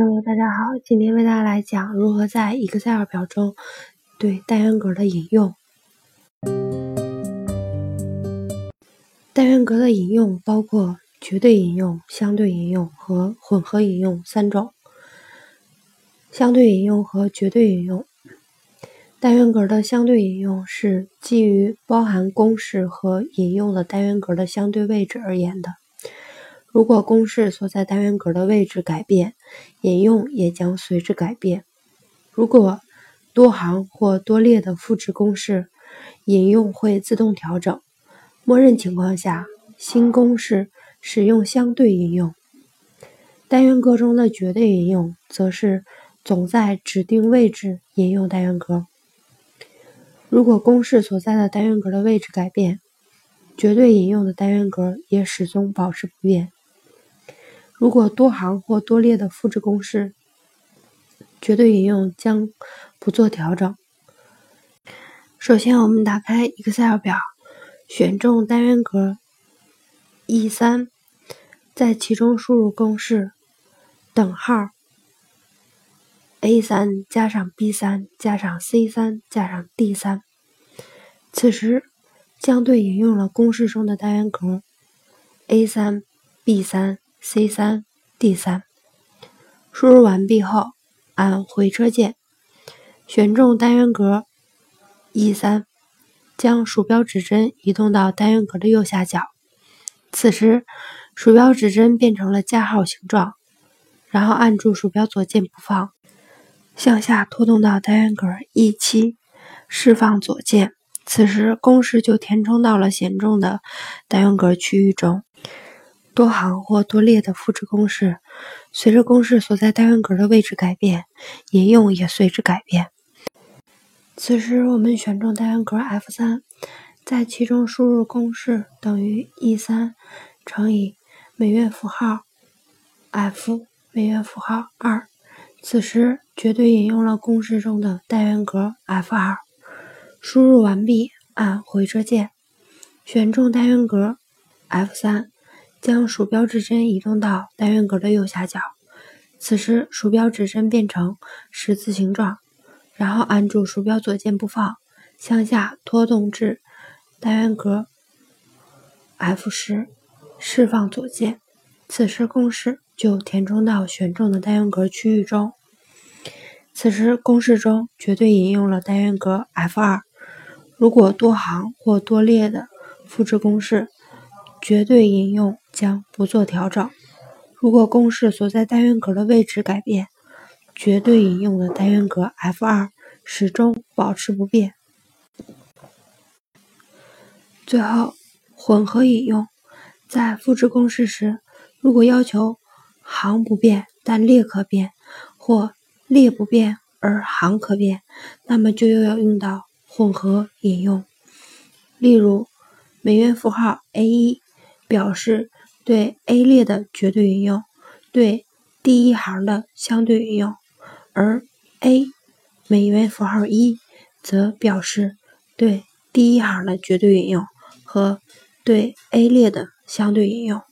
Hello，大家好，今天为大家来讲如何在 Excel 表中对单元格的引用。单元格的引用包括绝对引用、相对引用和混合引用三种。相对引用和绝对引用。单元格的相对引用是基于包含公式和引用的单元格的相对位置而言的。如果公式所在单元格的位置改变，引用也将随之改变。如果多行或多列的复制公式，引用会自动调整。默认情况下，新公式使用相对引用。单元格中的绝对引用则是总在指定位置引用单元格。如果公式所在的单元格的位置改变，绝对引用的单元格也始终保持不变。如果多行或多列的复制公式，绝对引用将不做调整。首先，我们打开 Excel 表，选中单元格 E3，在其中输入公式：等号。A 三加上 B 三加上 C 三加上 D 三，此时将对引用了公式中的单元格 A 三、B 三、C 三、D 三。输入完毕后，按回车键，选中单元格 E 三，将鼠标指针移动到单元格的右下角。此时，鼠标指针变成了加号形状，然后按住鼠标左键不放。向下拖动到单元格 E7，释放左键，此时公式就填充到了选中的单元格区域中。多行或多列的复制公式，随着公式所在单元格的位置改变，引用也随之改变。此时我们选中单元格 F3，在其中输入公式等于 E3 乘以美元符号 F 美元符号2。此时绝对引用了公式中的单元格 F2，输入完毕，按回车键，选中单元格 F3，将鼠标指针移动到单元格的右下角。此时鼠标指针变成十字形状，然后按住鼠标左键不放，向下拖动至单元格 F10，释放左键。此时公式就填充到选中的单元格区域中。此时公式中绝对引用了单元格 F2。如果多行或多列的复制公式，绝对引用将不做调整。如果公式所在单元格的位置改变，绝对引用的单元格 F2 始终保持不变。最后，混合引用在复制公式时。如果要求行不变但列可变，或列不变而行可变，那么就又要用到混合引用。例如，美元符号 A1 表示对 A 列的绝对引用，对第一行的相对引用，而 A 美元符号一则表示对第一行的绝对引用和对 A 列的相对引用。